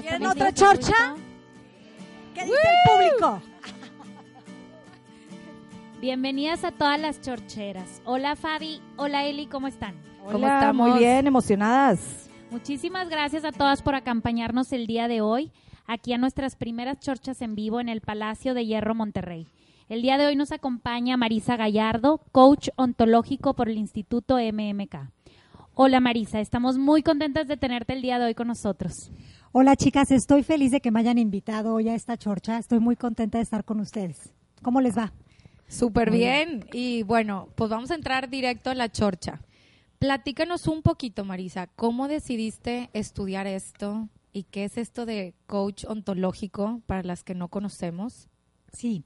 ya. ¿Quieren otra chorcha? ¿Qué dice el público? Bienvenidas a todas las chorcheras. Hola Fabi, hola Eli, ¿cómo están? ¿Cómo estamos? Muy bien, emocionadas. Muchísimas gracias a todas por acompañarnos el día de hoy aquí a nuestras primeras chorchas en vivo en el Palacio de Hierro Monterrey. El día de hoy nos acompaña Marisa Gallardo, coach ontológico por el Instituto MMK. Hola Marisa, estamos muy contentas de tenerte el día de hoy con nosotros. Hola chicas, estoy feliz de que me hayan invitado hoy a esta chorcha. Estoy muy contenta de estar con ustedes. ¿Cómo les va? Súper bien. Y bueno, pues vamos a entrar directo a la chorcha. Platícanos un poquito, Marisa, ¿cómo decidiste estudiar esto? ¿Y qué es esto de coach ontológico para las que no conocemos? Sí.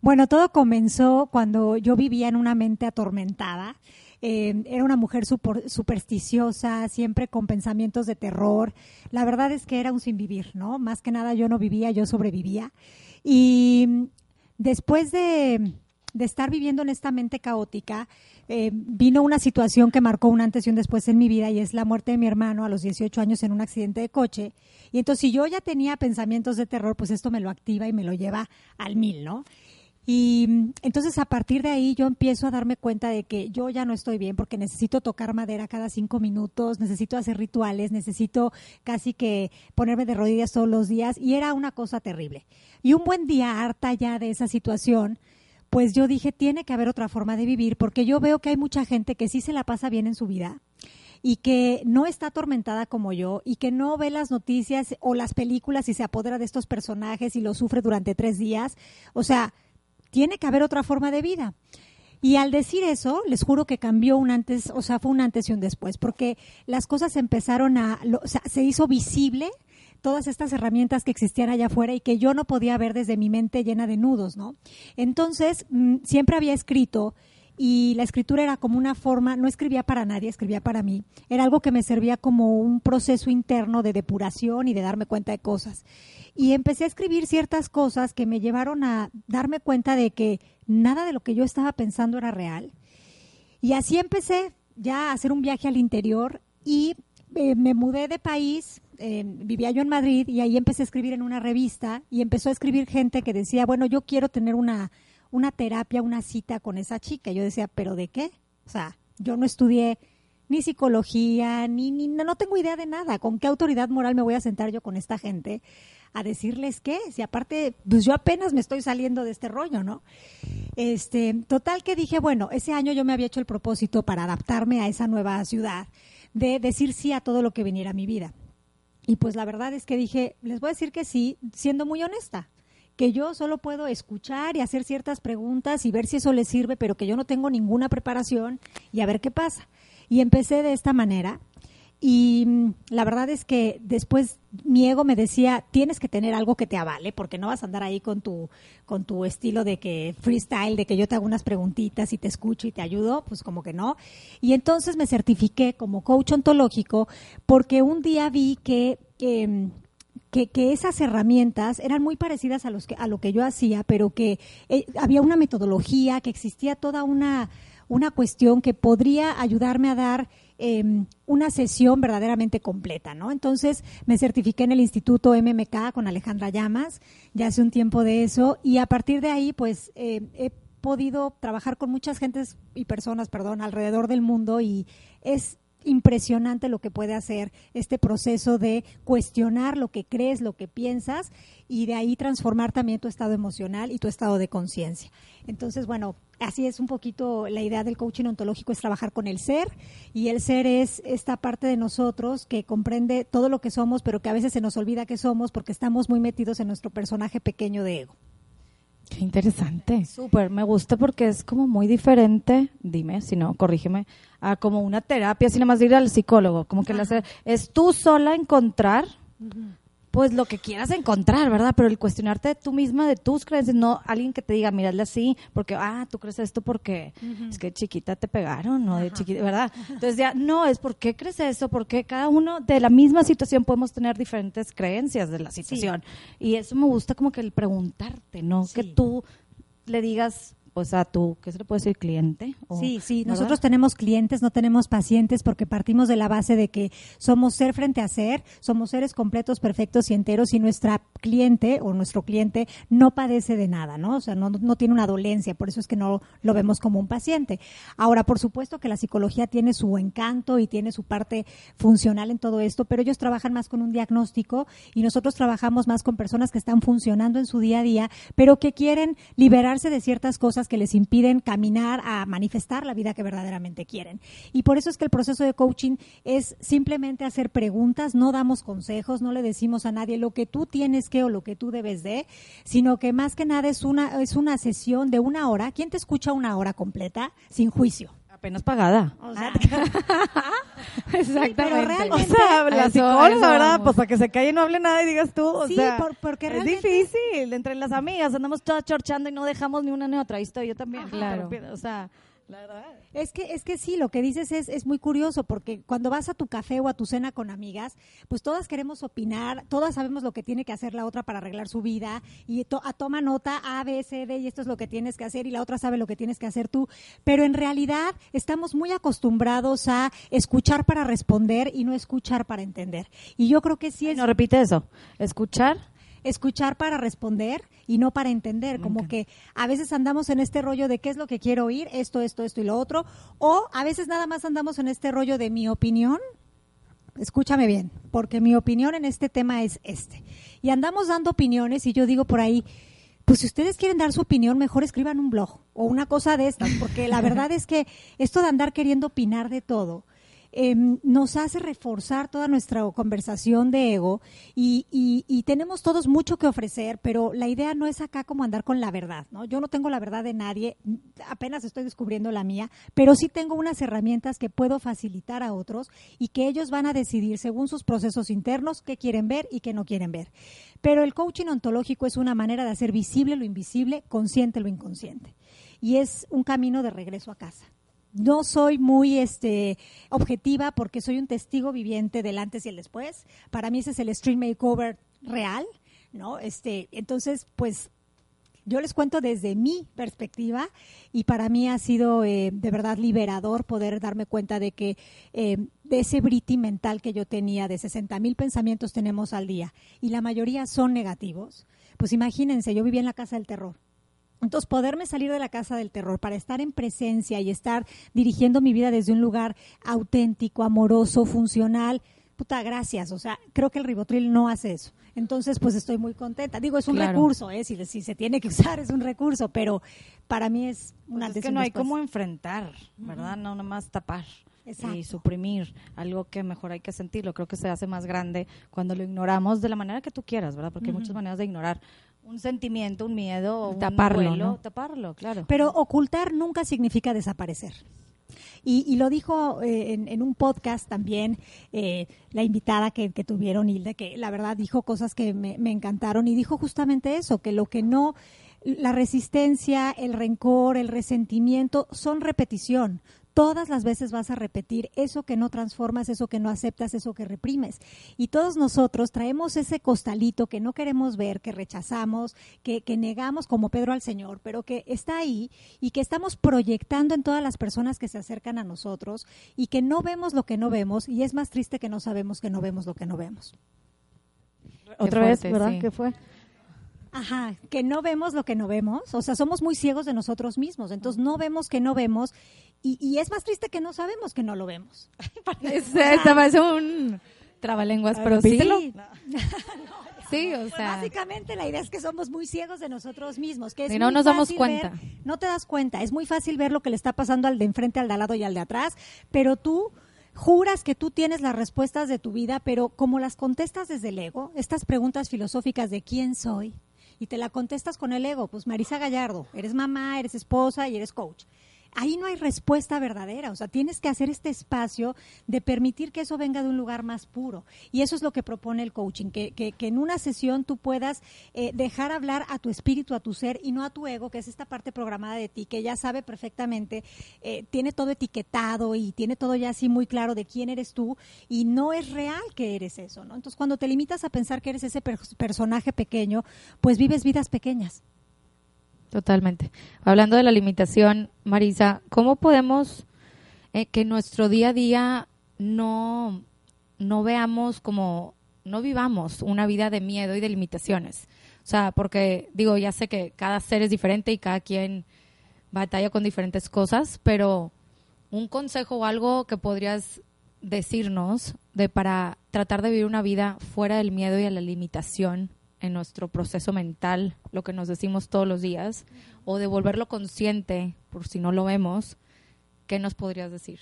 Bueno, todo comenzó cuando yo vivía en una mente atormentada. Eh, era una mujer super- supersticiosa, siempre con pensamientos de terror. La verdad es que era un sin vivir, ¿no? Más que nada yo no vivía, yo sobrevivía. Y después de, de estar viviendo en esta mente caótica, eh, vino una situación que marcó un antes y un después en mi vida y es la muerte de mi hermano a los 18 años en un accidente de coche. Y entonces si yo ya tenía pensamientos de terror, pues esto me lo activa y me lo lleva al mil, ¿no? Y mm, entonces a partir de ahí yo empiezo a darme cuenta de que yo ya no estoy bien porque necesito tocar madera cada cinco minutos, necesito hacer rituales, necesito casi que ponerme de rodillas todos los días y era una cosa terrible. Y un buen día, harta ya de esa situación, pues yo dije, tiene que haber otra forma de vivir porque yo veo que hay mucha gente que sí se la pasa bien en su vida y que no está atormentada como yo y que no ve las noticias o las películas y se apodera de estos personajes y los sufre durante tres días. O sea, tiene que haber otra forma de vida. Y al decir eso, les juro que cambió un antes, o sea, fue un antes y un después, porque las cosas empezaron a, o sea, se hizo visible todas estas herramientas que existían allá afuera y que yo no podía ver desde mi mente llena de nudos, ¿no? Entonces, mm, siempre había escrito y la escritura era como una forma, no escribía para nadie, escribía para mí. Era algo que me servía como un proceso interno de depuración y de darme cuenta de cosas. Y empecé a escribir ciertas cosas que me llevaron a darme cuenta de que nada de lo que yo estaba pensando era real. Y así empecé ya a hacer un viaje al interior y eh, me mudé de país, eh, vivía yo en Madrid y ahí empecé a escribir en una revista y empezó a escribir gente que decía, bueno, yo quiero tener una, una terapia, una cita con esa chica. Yo decía, ¿pero de qué? O sea, yo no estudié ni psicología, ni, ni no, tengo idea de nada. ¿Con qué autoridad moral me voy a sentar yo con esta gente a decirles qué? Si aparte, pues yo apenas me estoy saliendo de este rollo, ¿no? Este, total que dije, bueno, ese año yo me había hecho el propósito para adaptarme a esa nueva ciudad, de decir sí a todo lo que viniera a mi vida. Y pues la verdad es que dije, les voy a decir que sí, siendo muy honesta, que yo solo puedo escuchar y hacer ciertas preguntas y ver si eso les sirve, pero que yo no tengo ninguna preparación y a ver qué pasa. Y empecé de esta manera. Y mm, la verdad es que después mi ego me decía, tienes que tener algo que te avale, porque no vas a andar ahí con tu, con tu estilo de que freestyle, de que yo te hago unas preguntitas y te escucho y te ayudo, pues como que no. Y entonces me certifiqué como coach ontológico porque un día vi que, que, que esas herramientas eran muy parecidas a, los que, a lo que yo hacía, pero que eh, había una metodología, que existía toda una, una cuestión que podría ayudarme a dar eh, una sesión verdaderamente completa, ¿no? Entonces me certifiqué en el Instituto MMK con Alejandra Llamas, ya hace un tiempo de eso, y a partir de ahí, pues eh, he podido trabajar con muchas gentes y personas, perdón, alrededor del mundo y es impresionante lo que puede hacer este proceso de cuestionar lo que crees, lo que piensas y de ahí transformar también tu estado emocional y tu estado de conciencia. Entonces, bueno, así es un poquito la idea del coaching ontológico es trabajar con el ser y el ser es esta parte de nosotros que comprende todo lo que somos, pero que a veces se nos olvida que somos porque estamos muy metidos en nuestro personaje pequeño de ego. Qué interesante. Súper, me gusta porque es como muy diferente, dime, si no, corrígeme, a como una terapia, sin más de ir al psicólogo, como que la es tú sola encontrar, pues lo que quieras encontrar, ¿verdad? Pero el cuestionarte tú misma de tus creencias, no alguien que te diga, mírale así, porque, ah, tú crees esto porque es que chiquita te pegaron, ¿no? De chiquita, ¿verdad? Entonces ya, no, es por qué crees eso, porque cada uno de la misma situación podemos tener diferentes creencias de la situación. Y eso me gusta como que el preguntarte, ¿no? Que tú le digas, pues a tu, ¿qué se le puede decir? Cliente. o- Sí, sí, ¿verdad? nosotros tenemos clientes, no tenemos pacientes porque partimos de la base de que somos ser frente a ser, somos seres completos, perfectos y enteros y nuestra cliente o nuestro cliente no padece de nada, ¿no? O sea, no, no tiene una dolencia, por eso es que no lo vemos como un paciente. Ahora, por supuesto que la psicología tiene su encanto y tiene su parte funcional en todo esto, pero ellos trabajan más con un diagnóstico y nosotros trabajamos más con personas que están funcionando en su día a día, pero que quieren liberarse de ciertas cosas que les impiden caminar a manifestar la vida que verdaderamente quieren. Y por eso es que el proceso de coaching es simplemente hacer preguntas, no damos consejos, no le decimos a nadie lo que tú tienes que o lo que tú debes de, sino que más que nada es una es una sesión de una hora. ¿Quién te escucha una hora completa sin juicio? Apenas pagada. O sea, Exactamente. pero O realmente- sea, la eso- psicóloga, eso ¿verdad? vamos. Pues para que se calle y no hable nada y digas tú, o Sí, sea, por- porque es difícil. Entre las amigas andamos todas chorchando y no dejamos ni una ni otra. Ahí estoy yo también. Claro. Pero, O sea, la verdad. Es que, es que sí, lo que dices es, es muy curioso, porque cuando vas a tu café o a tu cena con amigas, pues todas queremos opinar, todas sabemos lo que tiene que hacer la otra para arreglar su vida, y to- a toma nota A, B, C, D, y esto es lo que tienes que hacer, y la otra sabe lo que tienes que hacer tú. Pero en realidad estamos muy acostumbrados a escuchar para responder y no escuchar para entender. Y yo creo que sí es No repite eso. Escuchar. Escuchar para responder y no para entender, como que a veces andamos en este rollo de qué es lo que quiero oír, esto, esto, esto y lo otro, o a veces nada más andamos en este rollo de mi opinión. Escúchame bien, porque mi opinión en este tema es este. Y andamos dando opiniones y yo digo por ahí, pues si ustedes quieren dar su opinión, mejor escriban un blog o una cosa de estas, porque la verdad es que esto de andar queriendo opinar de todo, eh, nos hace reforzar toda nuestra conversación de ego y, y- y tenemos todos mucho que ofrecer, pero la idea no es acá como andar con la verdad, ¿no? Yo no tengo la verdad de nadie, apenas estoy descubriendo la mía, pero sí tengo unas herramientas que puedo facilitar a otros y que ellos van a decidir según sus procesos internos qué quieren ver y qué no quieren ver. Pero el coaching ontológico es una manera de hacer visible lo invisible, consciente lo inconsciente. Y es un camino de regreso a casa no soy muy este objetiva porque soy un testigo viviente del antes y el después. Para mí ese es el stream makeover real, ¿no? Este, entonces, pues yo les cuento desde mi perspectiva y para mí ha sido eh, de verdad liberador poder darme cuenta de que eh, de ese briti mental que yo tenía de 60 mil pensamientos tenemos al día y la mayoría son negativos. Pues imagínense, yo vivía en la casa del terror. Entonces, poderme salir de la casa del terror para estar en presencia y estar dirigiendo mi vida desde un lugar auténtico, amoroso, funcional, puta, gracias. O sea, creo que el ribotril no hace eso. Entonces, pues estoy muy contenta. Digo, es un Claro. recurso, ¿eh? Si, si se tiene que usar, es un recurso, pero para mí es una Pues es que no hay cómo enfrentar, ¿verdad? No nada más tapar Exacto. y suprimir algo que mejor hay que sentirlo. Creo que se hace más grande cuando lo ignoramos de la manera que tú quieras, ¿verdad? Porque hay muchas maneras de ignorar un sentimiento, un miedo, un Taparlo, ¿no? taparlo, claro. Pero ocultar nunca significa desaparecer. Y, y lo dijo eh, en, en un podcast también eh, la invitada que, que tuvieron, Hilda, que la verdad dijo cosas que me, me encantaron y dijo justamente eso, que lo que no, la resistencia, el rencor, el resentimiento son repetición. Todas las veces vas a repetir eso que no transformas, eso que no aceptas, eso que reprimes. Y todos nosotros traemos ese costalito que no queremos ver, que rechazamos, que, que negamos como Pedro al Señor, pero que está ahí y que estamos proyectando en todas las personas que se acercan a nosotros y que no vemos lo que no vemos y es más triste que no sabemos que no vemos lo que no vemos. Otra vez, ¿verdad? sí. ¿Qué fue? Ajá, que no vemos lo que no vemos, o sea, somos muy ciegos de nosotros mismos, entonces no vemos que no vemos y, y es más triste que no sabemos que no lo vemos. Es, parece un trabalenguas, pero sí. Sí, o Pues sea. básicamente la idea es que somos muy ciegos de nosotros mismos, que es Y no nos damos cuenta. ver- no te das cuenta, es muy fácil ver lo que le está pasando al de enfrente, al de al lado y al de atrás, pero tú juras que tú tienes las respuestas de tu vida, pero como las contestas desde el ego, estas preguntas filosóficas de quién soy, y te la contestas con el ego. Pues Marisa Gallardo, eres mamá, eres esposa y eres coach ahí no hay respuesta verdadera. O sea, tienes que hacer este espacio de permitir que eso venga de un lugar más puro. Y eso es lo que propone el coaching, que, que, en una sesión tú puedas eh, dejar hablar a tu espíritu, a tu ser y no a tu ego, que es esta parte programada de ti, que ya sabe perfectamente, eh, tiene todo etiquetado y tiene todo ya así muy claro de quién eres tú y no es real que eres eso, ¿no? Entonces, cuando te limitas a pensar que eres ese personaje pequeño, pues vives vidas pequeñas. Totalmente. Hablando de la limitación, Marisa, ¿cómo podemos eh, que nuestro día a día no, no veamos como, no vivamos una vida de miedo y de limitaciones? O sea, porque digo, ya sé que cada ser es diferente y cada quien batalla con diferentes cosas, pero un consejo o algo que podrías decirnos de para tratar de vivir una vida fuera del miedo y a la limitación en nuestro proceso mental, lo que nos decimos todos los días, o de volverlo consciente, por si no lo vemos, ¿qué nos podrías decir?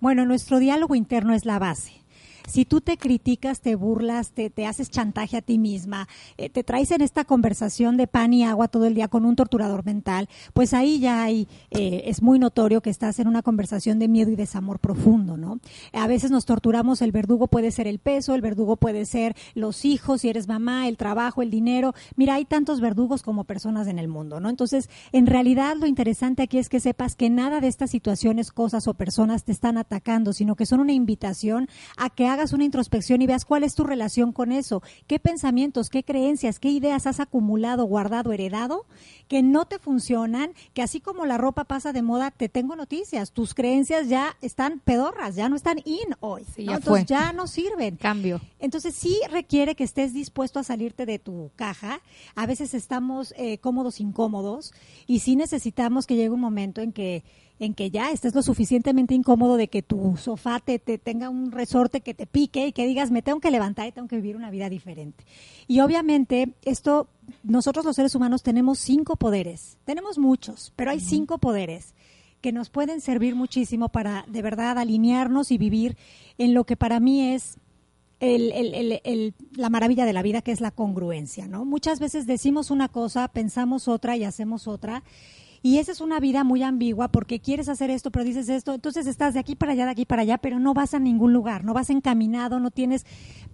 Bueno, nuestro diálogo interno es la base si tú te criticas, te burlas, te, te haces chantaje a ti misma, eh, te traes en esta conversación de pan y agua todo el día con un torturador mental, pues ahí ya hay, eh, es muy notorio que estás en una conversación de miedo y desamor profundo, ¿no? A veces nos torturamos, el verdugo puede ser el peso, el verdugo puede ser los hijos, si eres mamá, el trabajo, el dinero. Mira, hay tantos verdugos como personas en el mundo, ¿no? Entonces, en realidad lo interesante aquí es que sepas que nada de estas situaciones, cosas o personas te están atacando, sino que son una invitación a que hagas una introspección y veas cuál es tu relación con eso, qué pensamientos, qué creencias, qué ideas has acumulado, guardado, heredado, que no te funcionan, que así como la ropa pasa de moda, te tengo noticias, tus creencias ya están pedorras, ya no están in hoy, ya entonces ya no sirven. Cambio. Entonces sí requiere que estés dispuesto a salirte de tu caja. A veces estamos eh, cómodos, incómodos, y sí necesitamos que llegue un momento en que en que ya estés lo suficientemente incómodo de que tu sofá te, tenga un resorte que te pique y que digas, me tengo que levantar y tengo que vivir una vida diferente. Y obviamente esto, nosotros los seres humanos tenemos cinco poderes, tenemos muchos, pero hay cinco poderes que nos pueden servir muchísimo para de verdad alinearnos y vivir en lo que para mí es la maravilla de la vida, que es la congruencia, ¿no? Muchas veces decimos una cosa, pensamos otra y hacemos otra, y esa es una vida muy ambigua porque quieres hacer esto, pero dices esto, entonces estás de aquí para allá, de aquí para allá, pero no vas a ningún lugar, no vas encaminado, no tienes,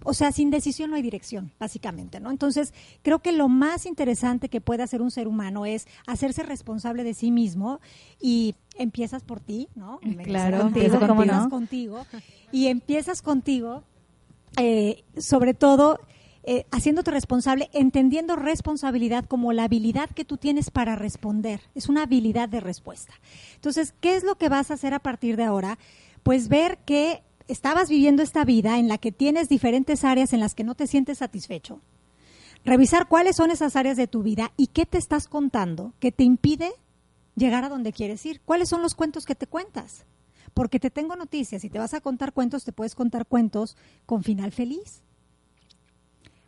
o sea, sin decisión no hay dirección, básicamente, ¿no? Entonces, creo que lo más interesante que puede hacer un ser humano es hacerse responsable de sí mismo y empiezas por ti, ¿no? Claro, contigo, empiezas contigo y empiezas contigo, eh, sobre todo eh, haciéndote responsable, entendiendo responsabilidad como la habilidad que tú tienes para responder. Es una habilidad de respuesta. Entonces, ¿qué es lo que vas a hacer a partir de ahora? Pues ver que estabas viviendo esta vida en la que tienes diferentes áreas en las que no te sientes satisfecho. Revisar cuáles son esas áreas de tu vida y qué te estás contando que te impide llegar a donde quieres ir. ¿Cuáles son los cuentos que te cuentas? Porque te tengo noticias, si te vas a contar cuentos, te puedes contar cuentos con final feliz.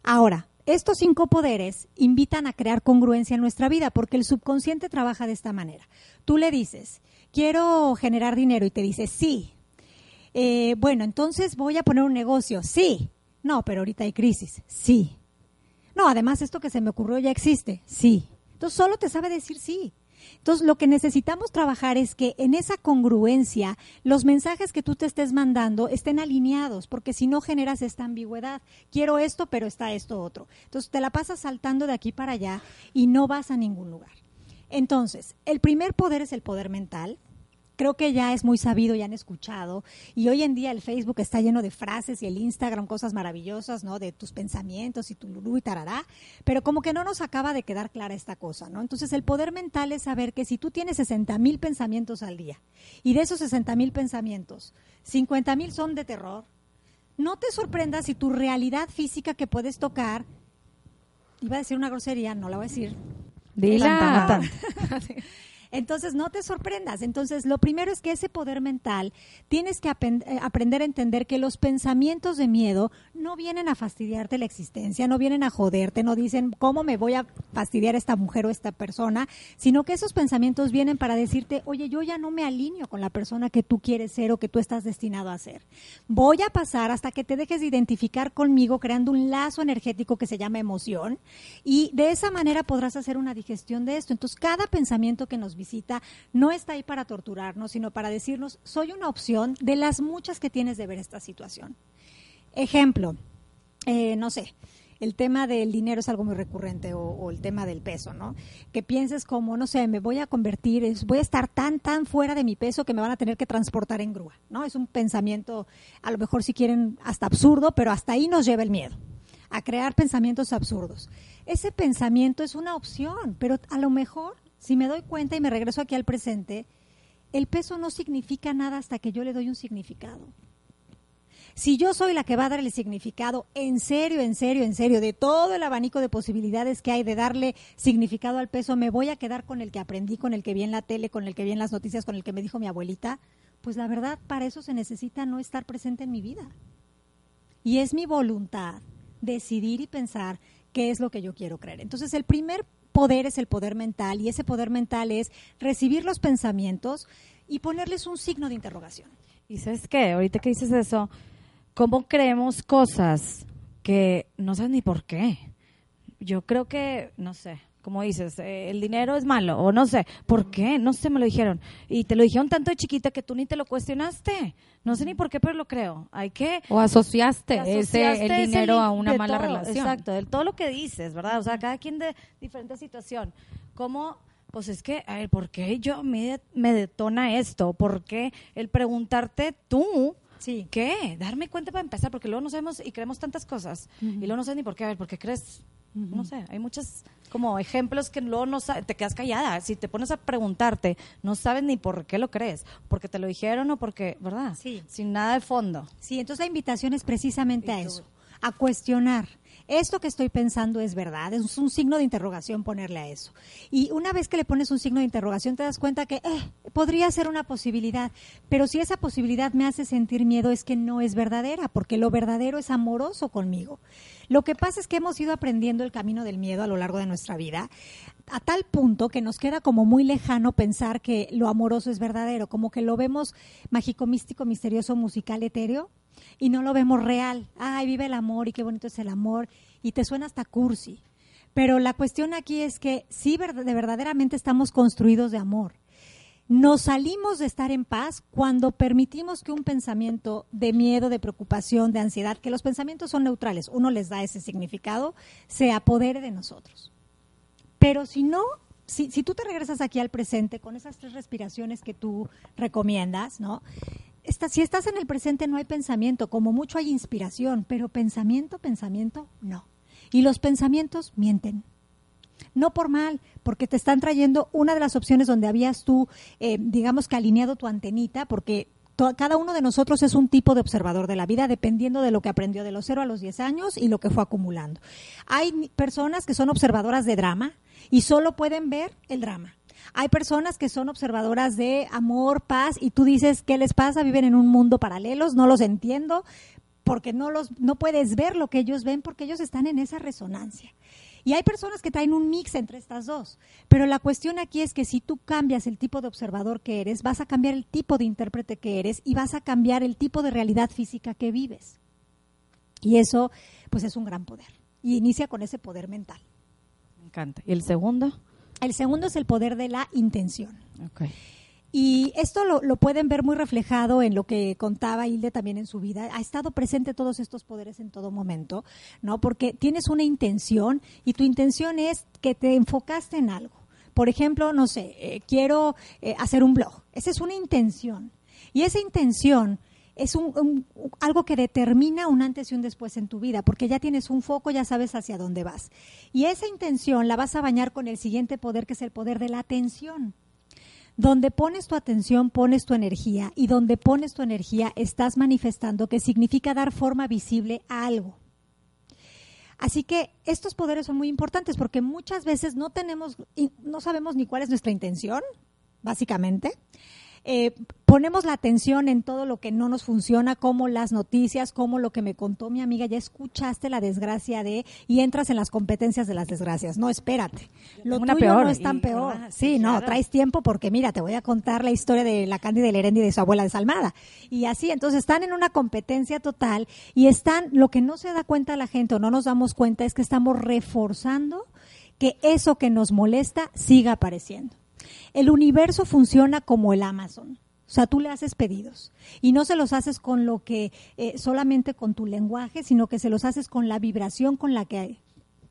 Ahora, estos cinco poderes invitan a crear congruencia en nuestra vida porque el subconsciente trabaja de esta manera. Tú le dices, quiero generar dinero y te dice, sí. Eh, bueno, entonces voy a poner un negocio, sí. No, pero ahorita hay crisis, sí. No, además esto que se me ocurrió ya existe, sí. Entonces solo te sabe decir sí. Entonces, lo que necesitamos trabajar es que en esa congruencia los mensajes que tú te estés mandando estén alineados, porque si no generas esta ambigüedad. Quiero esto, pero está esto otro. Entonces, te la pasas saltando de aquí para allá y no vas a ningún lugar. Entonces, el primer poder es el poder mental, creo que ya es muy sabido y han escuchado. Y hoy en día el Facebook está lleno de frases y el Instagram cosas maravillosas, ¿no? De tus pensamientos y tu lulú y tarará. Pero como que no nos acaba de quedar clara esta cosa, ¿no? Entonces el poder mental es saber que si tú tienes 60 mil pensamientos al día y de esos 60 mil pensamientos, 50 mil son de terror, no te sorprendas si tu realidad física que puedes tocar, iba a decir una grosería, no la voy a decir. Dila. Entonces, no te sorprendas. Entonces, lo primero es que ese poder mental tienes que eh, aprender a entender que los pensamientos de miedo no vienen a fastidiarte la existencia, no vienen a joderte, no dicen cómo me voy a fastidiar esta mujer o esta persona, sino que esos pensamientos vienen para decirte, oye, yo ya no me alineo con la persona que tú quieres ser o que tú estás destinado a ser. Voy a pasar hasta que te dejes de identificar conmigo creando un lazo energético que se llama emoción y de esa manera podrás hacer una digestión de esto. Entonces, cada pensamiento que nos visita no está ahí para torturarnos, sino para decirnos, soy una opción de las muchas que tienes de ver esta situación. Ejemplo, eh, no sé, el tema del dinero es algo muy recurrente o, o el tema del peso, ¿no? Que pienses como, no sé, me voy a convertir, voy a estar tan, tan fuera de mi peso que me van a tener que transportar en grúa, ¿no? Es un pensamiento, a lo mejor si quieren, hasta absurdo, pero hasta ahí nos lleva el miedo, a crear pensamientos absurdos. Ese pensamiento es una opción, pero a lo mejor, si me doy cuenta y me regreso aquí al presente, el peso no significa nada hasta que yo le doy un significado. Si yo soy la que va a dar el significado, en serio, en serio, en serio, de todo el abanico de posibilidades que hay de darle significado al peso, me voy a quedar con el que aprendí, con el que vi en la tele, con el que vi en las noticias, con el que me dijo mi abuelita, pues la verdad, para eso se necesita no estar presente en mi vida. Y es mi voluntad decidir y pensar qué es lo que yo quiero creer. Entonces, el primer poder es el poder mental y ese poder mental es recibir los pensamientos y ponerles un signo de interrogación. Y sabes qué, ahorita que dices eso, ¿cómo creemos cosas que no sabes ni por qué? Yo creo que, no sé, como dices, eh, el dinero es malo, o no sé, ¿por qué? No sé, me lo dijeron. Y te lo dijeron tanto de chiquita que tú ni te lo cuestionaste. No sé ni por qué, pero lo creo. Hay que... O asociaste, asociaste ese, el dinero a una mala todo, relación. Exacto, de todo lo que dices, ¿verdad? O sea, cada quien de diferente situación. ¿Cómo? Pues es que, a ver, ¿por qué yo me, me detona esto? ¿Por qué el preguntarte tú Sí. qué? Darme cuenta para empezar, porque luego no sabemos y creemos tantas cosas. Y luego no sabes ni por qué. A ver, ¿por qué crees? No sé, hay muchos como ejemplos que luego no te quedas callada. Si te pones a preguntarte, no sabes ni por qué lo crees. Porque te lo dijeron o porque, ¿verdad? Sí. Sin nada de fondo. Sí, entonces la invitación es precisamente a eso, a cuestionar. Esto que estoy pensando es verdad, es un signo de interrogación ponerle a eso. Y una vez que le pones un signo de interrogación te das cuenta que eh, podría ser una posibilidad, pero si esa posibilidad me hace sentir miedo es que no es verdadera, porque lo verdadero es amoroso conmigo. Lo que pasa es que hemos ido aprendiendo el camino del miedo a lo largo de nuestra vida, a tal punto que nos queda como muy lejano pensar que lo amoroso es verdadero, como que lo vemos mágico, místico, misterioso, musical, etéreo, y no lo vemos real. Ay, vive el amor y qué bonito es el amor, y te suena hasta cursi. Pero la cuestión aquí es que sí, de verdaderamente estamos construidos de amor. Nos salimos de estar en paz cuando permitimos que un pensamiento de miedo, de preocupación, de ansiedad, que los pensamientos son neutrales, uno les da ese significado, se apodere de nosotros. Pero si no, si, tú te regresas aquí al presente con esas tres respiraciones que tú recomiendas, ¿no? Si estás en el presente no hay pensamiento, como mucho hay inspiración, pero pensamiento, pensamiento, no. Y los pensamientos mienten. No por mal, porque te están trayendo una de las opciones donde habías tú, eh, digamos que alineado tu antenita, porque cada uno de nosotros es un tipo de observador de la vida, dependiendo de lo que aprendió de los 0 a los 10 años y lo que fue acumulando. Hay personas que son observadoras de drama y solo pueden ver el drama. Hay personas que son observadoras de amor, paz, y tú dices, ¿qué les pasa? Viven en un mundo paralelos, no los entiendo, porque no, los, no puedes ver lo que ellos ven porque ellos están en esa resonancia. Y hay personas que traen un mix entre estas dos. Pero la cuestión aquí es que si tú cambias el tipo de observador que eres, vas a cambiar el tipo de intérprete que eres y vas a cambiar el tipo de realidad física que vives. Y eso, pues es un gran poder. Y inicia con ese poder mental. Me encanta. ¿Y el segundo? El segundo es el poder de la intención. Ok. Y esto lo, lo pueden ver muy reflejado en lo que contaba Hilde también en su vida. Ha estado presente todos estos poderes en todo momento, ¿no? Porque tienes una intención y tu intención es que te enfocaste en algo. Por ejemplo, no sé, eh, quiero eh, hacer un blog. Esa es una intención. Y esa intención es un, un- algo que determina un antes y un después en tu vida, porque ya tienes un foco, ya sabes hacia dónde vas. Y esa intención la vas a bañar con el siguiente poder, que es el poder de la atención. Donde pones tu atención, pones tu energía y donde pones tu energía estás manifestando que significa dar forma visible a algo. Así que estos poderes son muy importantes porque muchas veces no tenemos no sabemos ni cuál es nuestra intención básicamente. Eh, ponemos la atención en todo lo que no nos funciona, como las noticias, como lo que me contó mi amiga, ya escuchaste la desgracia de y entras en las competencias de las desgracias. No, espérate. Lo Una tuyo peor, no es tan y- peor. ah, sí, no, claro. traes tiempo porque mira, te voy a contar la historia de la Candy de Lerendi y de su abuela desalmada. Y así, entonces están en una competencia total y están, lo que no se da cuenta la gente o no nos damos cuenta es que estamos reforzando que eso que nos molesta siga apareciendo. El universo funciona como el Amazon. O sea, tú le haces pedidos y no se los haces con lo que eh, solamente con tu lenguaje, sino que se los haces con la vibración con la que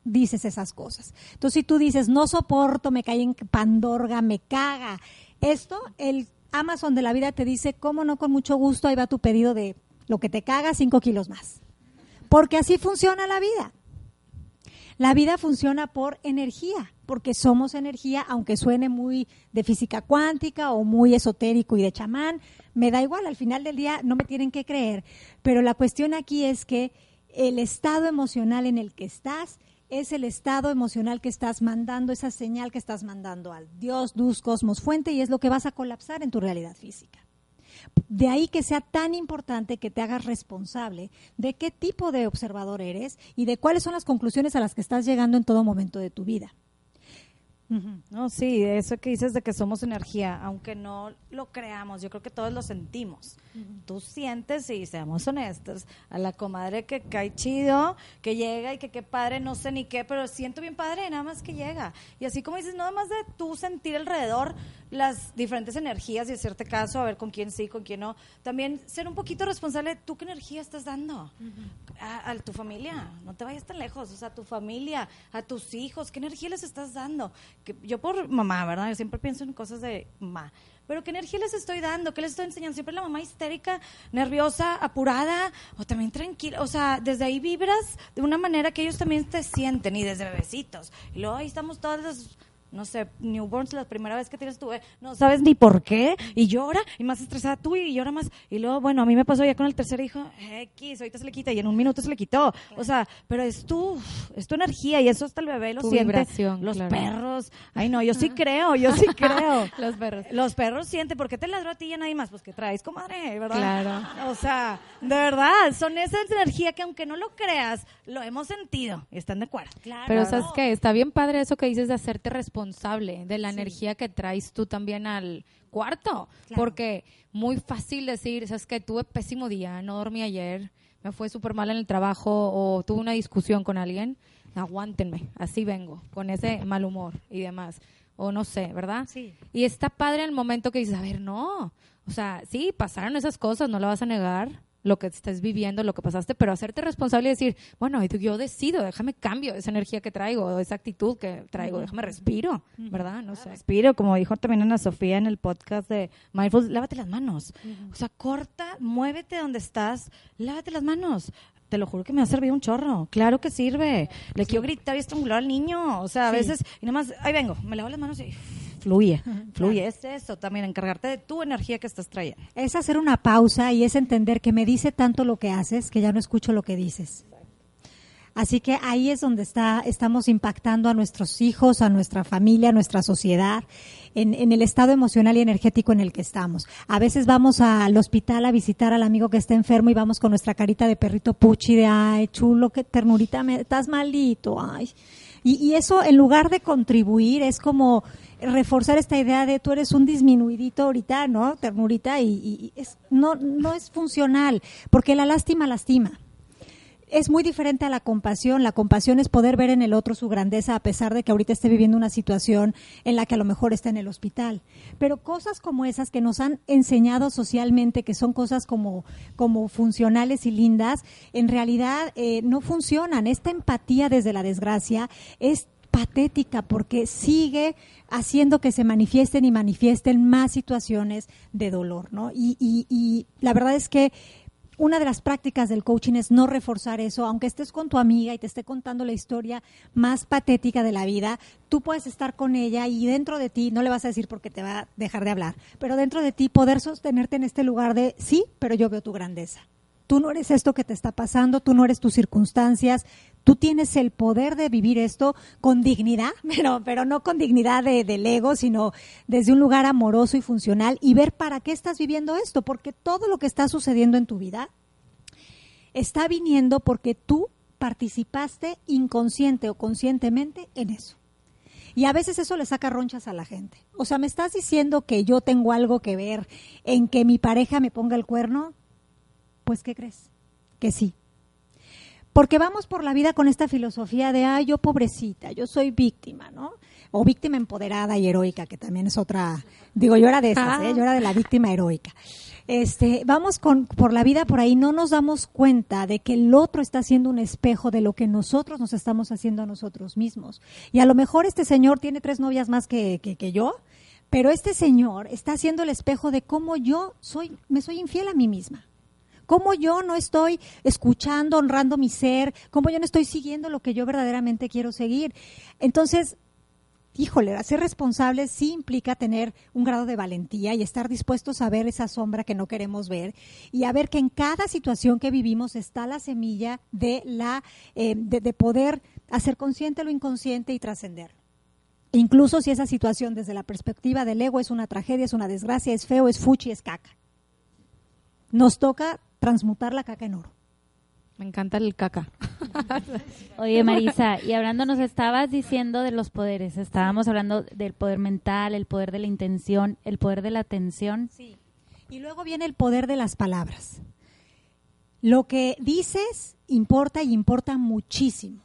dices esas cosas. Entonces, si tú dices, no soporto, me cae en Pandorga, me caga, esto, el Amazon de la vida te dice, cómo no, con mucho gusto, ahí va tu pedido de lo que te caga, cinco kilos más. Porque así funciona la vida. La vida funciona por energía, porque somos energía, aunque suene muy de física cuántica o muy esotérico y de chamán, me da igual, al final del día no me tienen que creer, pero la cuestión aquí es que el estado emocional en el que estás es el estado emocional que estás mandando, esa señal que estás mandando al Dios, luz, cosmos, fuente, y es lo que vas a colapsar en tu realidad física. De ahí que sea tan importante que te hagas responsable de qué tipo de observador eres y de cuáles son las conclusiones a las que estás llegando en todo momento de tu vida. No, sí, eso que dices de que somos energía, aunque no lo creamos, yo creo que todos lo sentimos. Tú sientes, y seamos honestos, a la comadre que cae chido, que llega y que qué padre, no sé ni qué, pero siento bien padre, nada más que llega. Y así como dices, nada más de tú sentir alrededor las diferentes energías y hacerte caso, a ver con quién sí, con quién no. También ser un poquito responsable, ¿tú qué energía estás dando? a, a tu familia, no te vayas tan lejos, o sea, a tu familia, a tus hijos, ¿qué energía les estás dando? Que yo por mamá, ¿verdad? Yo siempre pienso en cosas de mamá. Pero ¿qué energía les estoy dando? ¿Qué les estoy enseñando? Siempre la mamá histérica, nerviosa, apurada, o también tranquila. O sea, desde ahí vibras de una manera que ellos también te sienten, y desde bebecitos. Y luego ahí estamos todas las no sé, newborns la primera vez que tienes tu bebé, no sabes ni por qué, y llora, y más estresada tú, y llora más, y luego, bueno, a mí me pasó ya con el tercer hijo, X, ahorita se le quita, y en un minuto se le quitó, o sea, pero es tu, es tu energía, y eso hasta el bebé lo Tu siente, vibración, los claro. perros, ay no, yo sí creo, yo sí creo. Los perros. Los perros sienten, ¿por qué te ladró a ti y a nadie más? Pues que traes, comadre, ¿verdad? Claro. O sea, de verdad, son esas energía que aunque no lo creas, lo hemos sentido, y están de acuerdo. Pero sabes que está bien padre eso que dices de hacerte responsable de la energía que traes tú también al cuarto, porque muy fácil decir, sabes que tuve pésimo día, no dormí ayer, me fue súper mal en el trabajo o tuve una discusión con alguien, aguántenme, así vengo, con ese mal humor y demás, o no sé, ¿verdad? Sí. Y está padre el momento que dices, a ver, no, o sea, sí, pasaron esas cosas, no la vas a negar, lo que estés viviendo, lo que pasaste, pero hacerte responsable y decir, bueno, yo decido, déjame cambio esa energía que traigo, esa actitud que traigo, déjame respiro, ¿verdad? No sé. Respiro, como dijo también Ana Sofía en el podcast de Mindful, lávate las manos. O sea, corta, muévete donde estás, lávate las manos. Te lo juro que me ha servido un chorro. Claro que sirve. Le quiero gritar y estrangular al niño. O sea, a veces, y nada más, ahí vengo, me lavo las manos y fluye, fluye. Es eso también, encargarte de tu energía que estás trayendo. Es hacer una pausa y es entender que me dice tanto lo que haces que ya no escucho lo que dices. Así que ahí es donde está, estamos impactando a nuestros hijos, a nuestra familia, a nuestra sociedad, en, en el estado emocional y energético en el que estamos. A veces vamos al hospital a visitar al amigo que está enfermo y vamos con nuestra carita de perrito puchi de, ay, chulo, qué ternurita, me, estás malito, ay. Y, y eso, en lugar de contribuir, es como reforzar esta idea de tú eres un disminuidito ahorita, ¿no? Ternurita, y, y- es, no, no es funcional, porque la lástima lastima es muy diferente a la compasión. La compasión es poder ver en el otro su grandeza a pesar de que ahorita esté viviendo una situación en la que a lo mejor está en el hospital. Pero cosas como esas que nos han enseñado socialmente, que son cosas como, como funcionales y lindas, en realidad eh, no funcionan. Esta empatía desde la desgracia es patética porque sigue haciendo que se manifiesten y manifiesten más situaciones de dolor, ¿no? Y, y, y la verdad es que una de las prácticas del coaching es no reforzar eso, aunque estés con tu amiga y te esté contando la historia más patética de la vida, tú puedes estar con ella y dentro de ti, no le vas a decir porque te va a dejar de hablar, pero dentro de ti poder sostenerte en este lugar de sí, pero yo veo tu grandeza. Tú no eres esto que te está pasando, tú no eres tus circunstancias, tú tienes el poder de vivir esto con dignidad, pero, pero no con dignidad de, del ego, sino desde un lugar amoroso y funcional y ver para qué estás viviendo esto, porque todo lo que está sucediendo en tu vida está viniendo porque tú participaste inconsciente o conscientemente en eso. Y a veces eso le saca ronchas a la gente. O sea, ¿me estás diciendo que yo tengo algo que ver en que mi pareja me ponga el cuerno? Pues, ¿qué crees? Que sí. Porque vamos por la vida con esta filosofía de, ay, yo pobrecita, yo soy víctima, ¿no? O víctima empoderada y heroica, que también es otra, digo, yo era de esas, ¿eh? yo era de la víctima heroica. Este, vamos con, por la vida por ahí, no nos damos cuenta de que el otro está haciendo un espejo de lo que nosotros nos estamos haciendo a nosotros mismos. Y a lo mejor este señor tiene tres novias más que, que, que yo, pero este señor está haciendo el espejo de cómo yo soy, me soy infiel a mí misma cómo yo no estoy escuchando, honrando mi ser, cómo yo no estoy siguiendo lo que yo verdaderamente quiero seguir. Entonces, híjole, ser responsable sí implica tener un grado de valentía y estar dispuestos a ver esa sombra que no queremos ver y a ver que en cada situación que vivimos está la semilla de la eh, de, de poder hacer consciente lo inconsciente y trascender. Incluso si esa situación desde la perspectiva del ego es una tragedia, es una desgracia, es feo, es fuchi, es caca. Nos toca transmutar la caca en oro. Me encanta el caca. Oye, Marisa, y hablando, nos estabas diciendo de los poderes. Estábamos hablando del poder mental, el poder de la intención, el poder de la atención. Sí. Y luego viene el poder de las palabras. Lo que dices importa y importa muchísimo,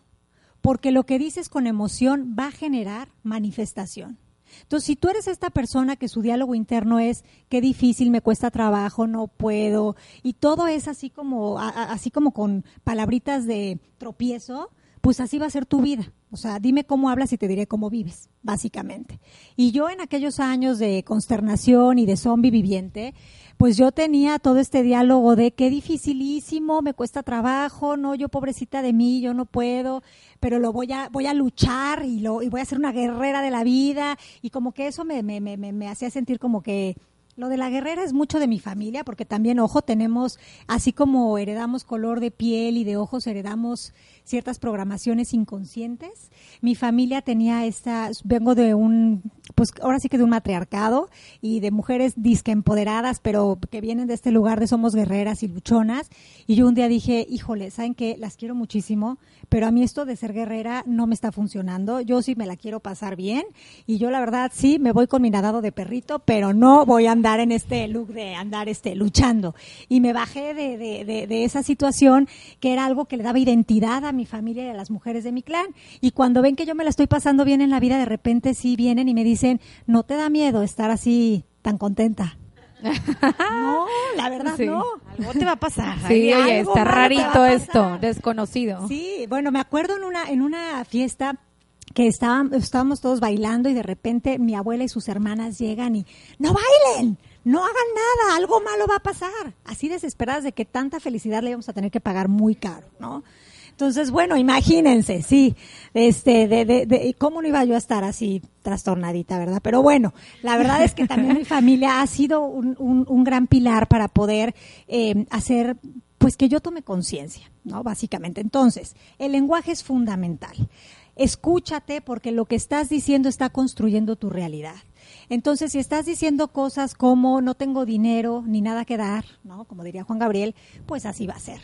porque lo que dices con emoción va a generar manifestación. Entonces, si tú eres esta persona que su diálogo interno es qué difícil, me cuesta trabajo, no puedo, y todo es así como, así como con palabritas de tropiezo, pues así va a ser tu vida. O sea, dime cómo hablas y te diré cómo vives, básicamente. Y yo en aquellos años de consternación y de zombie viviente, pues yo tenía todo este diálogo de qué dificilísimo, me cuesta trabajo, no, yo pobrecita de mí, yo no puedo, pero lo voy a, voy a luchar y, lo, y voy a ser una guerrera de la vida. Y como que eso me, me, me, me hacía sentir como que lo de la guerrera es mucho de mi familia, porque también, ojo, tenemos, así como heredamos color de piel y de ojos, heredamos ciertas programaciones inconscientes. Mi familia tenía esta, vengo de un, pues ahora sí que de un matriarcado y de mujeres disque empoderadas, pero que vienen de este lugar de somos guerreras y luchonas. Y yo un día dije, híjole, ¿saben qué? Las quiero muchísimo, pero a mí esto de ser guerrera no me está funcionando. Yo sí me la quiero pasar bien y yo la verdad sí me voy con mi nadado de perrito, pero no voy a en este look de andar este luchando. Y me bajé de, de, de, de esa situación que era algo que le daba identidad a mi familia y a las mujeres de mi clan. Y cuando ven que yo me la estoy pasando bien en la vida, de repente sí vienen y me dicen, no te da miedo estar así tan contenta. no, la verdad Sí. no. Algo te va a pasar. Sí, oye, está rarito esto, desconocido. Sí, bueno, me acuerdo en una, en una fiesta que estaban, estábamos todos bailando y de repente mi abuela y sus hermanas llegan y no bailen, no hagan nada, algo malo va a pasar. Así desesperadas de que tanta felicidad le íbamos a tener que pagar muy caro, ¿no? Entonces, bueno, imagínense, sí, este, de, de, de, ¿cómo no iba yo a estar así trastornadita, verdad? Pero bueno, la verdad es que también mi familia ha sido un, un, un gran pilar para poder eh, hacer pues que yo tome conciencia, ¿no? Básicamente. Entonces, el lenguaje es fundamental. Escúchate porque lo que estás diciendo está construyendo tu realidad. Entonces, si estás diciendo cosas como no tengo dinero ni nada que dar, ¿no? Como diría Juan Gabriel, pues así va a ser.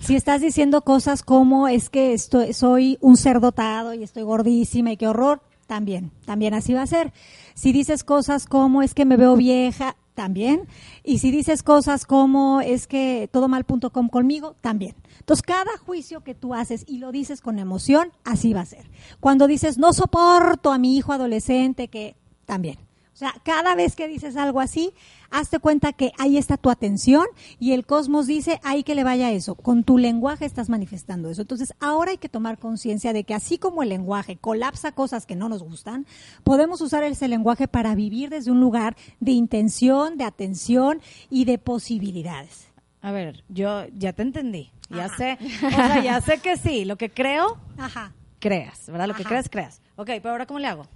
Si estás diciendo cosas como es que estoy, soy un ser dotado y estoy gordísima y qué horror, también, también así va a ser. Si dices cosas como es que me veo vieja, también. Y si dices cosas como es que todomal.com conmigo, también. Entonces, cada juicio que tú haces y lo dices con emoción, así va a ser. Cuando dices, no soporto a mi hijo adolescente, que también. O sea, cada vez que dices algo así, hazte cuenta que ahí está tu atención y el cosmos dice, ahí que le vaya eso. Con tu lenguaje estás manifestando eso. Entonces, ahora hay que tomar conciencia de que así como el lenguaje colapsa cosas que no nos gustan, podemos usar ese lenguaje para vivir desde un lugar de intención, de atención y de posibilidades. A ver, yo ya te entendí. Ya sé, o sea, ya sé que sí. Lo que creo, Ajá. creas, ¿verdad? Lo que creas, creas. Ok, pero ahora ¿cómo le hago?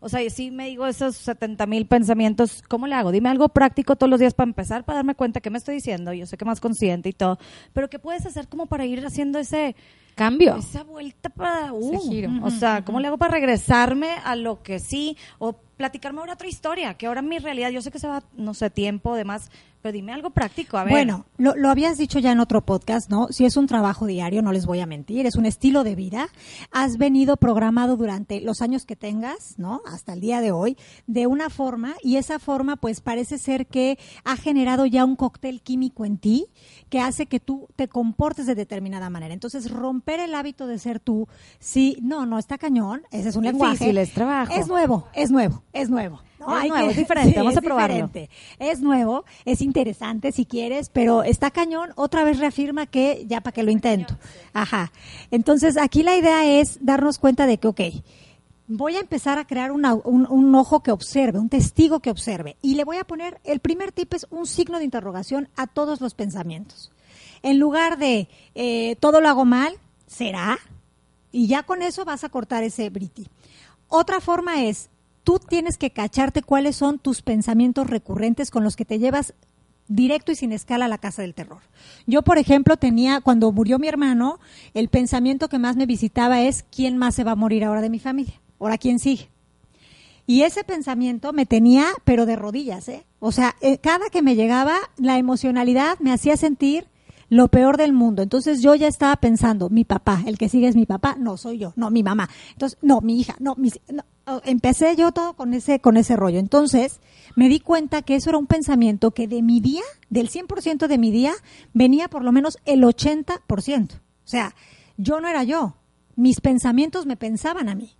O sea, si me digo esos 70 mil pensamientos, ¿cómo le hago? Dime algo práctico todos los días para empezar, para darme cuenta que me estoy diciendo. Yo sé que más consciente y todo. Pero ¿qué puedes hacer como para ir haciendo ese Cambio. esa vuelta para uh, giro. O sea, ¿cómo le hago para regresarme a lo que sí? O platicarme ahora otra historia, que ahora mi realidad, yo sé que se va, no sé, tiempo, demás, pero dime algo práctico, a ver. Bueno, lo, lo habías dicho ya en otro podcast, ¿no? Si es un trabajo diario, no les voy a mentir, es un estilo de vida. Has venido programado durante los años que tengas, ¿no? Hasta el día de hoy, de una forma, y esa forma, pues parece ser que ha generado ya un cóctel químico en ti que hace que tú te comportes de determinada manera. Entonces, romper el hábito de ser tú, sí, no, no, está cañón, ese es un Difícil, lenguaje. es trabajo. Es nuevo, es nuevo, es nuevo. ¿No? Es nuevo, es diferente, vamos a probarlo. diferente. Es nuevo, es interesante si quieres, pero está cañón. Otra vez reafirma que ya para que lo intento. Ajá. Entonces, aquí la idea es darnos cuenta de que, ok, voy a empezar a crear una- un, un ojo que observe, un testigo que observe. Y le voy a poner, el primer tip es un signo de interrogación a todos los pensamientos. En lugar de eh, todo lo hago mal, ¿será? Y ya con eso vas a cortar ese briti. Otra forma es, tú tienes que cacharte cuáles son tus pensamientos recurrentes con los que te llevas directo y sin escala a la casa del terror. Yo, por ejemplo, tenía, cuando murió mi hermano, el pensamiento que más me visitaba es, ¿quién más se va a morir ahora de mi familia? ¿Ahora quién sigue? Y ese pensamiento me tenía, pero de rodillas, ¿eh? O sea, eh, cada que me llegaba, la emocionalidad me hacía sentir lo peor del mundo. Entonces yo ya estaba pensando, mi papá, el que sigue es mi papá, no soy yo, no mi mamá. Entonces, no, mi hija, no, mis- no. Oh, empecé yo todo con ese con ese rollo. Entonces, me di cuenta que eso era un pensamiento que de mi día, del 100% de mi día, venía por lo menos el 80%. O sea, yo no era yo. Mis pensamientos me pensaban a mí.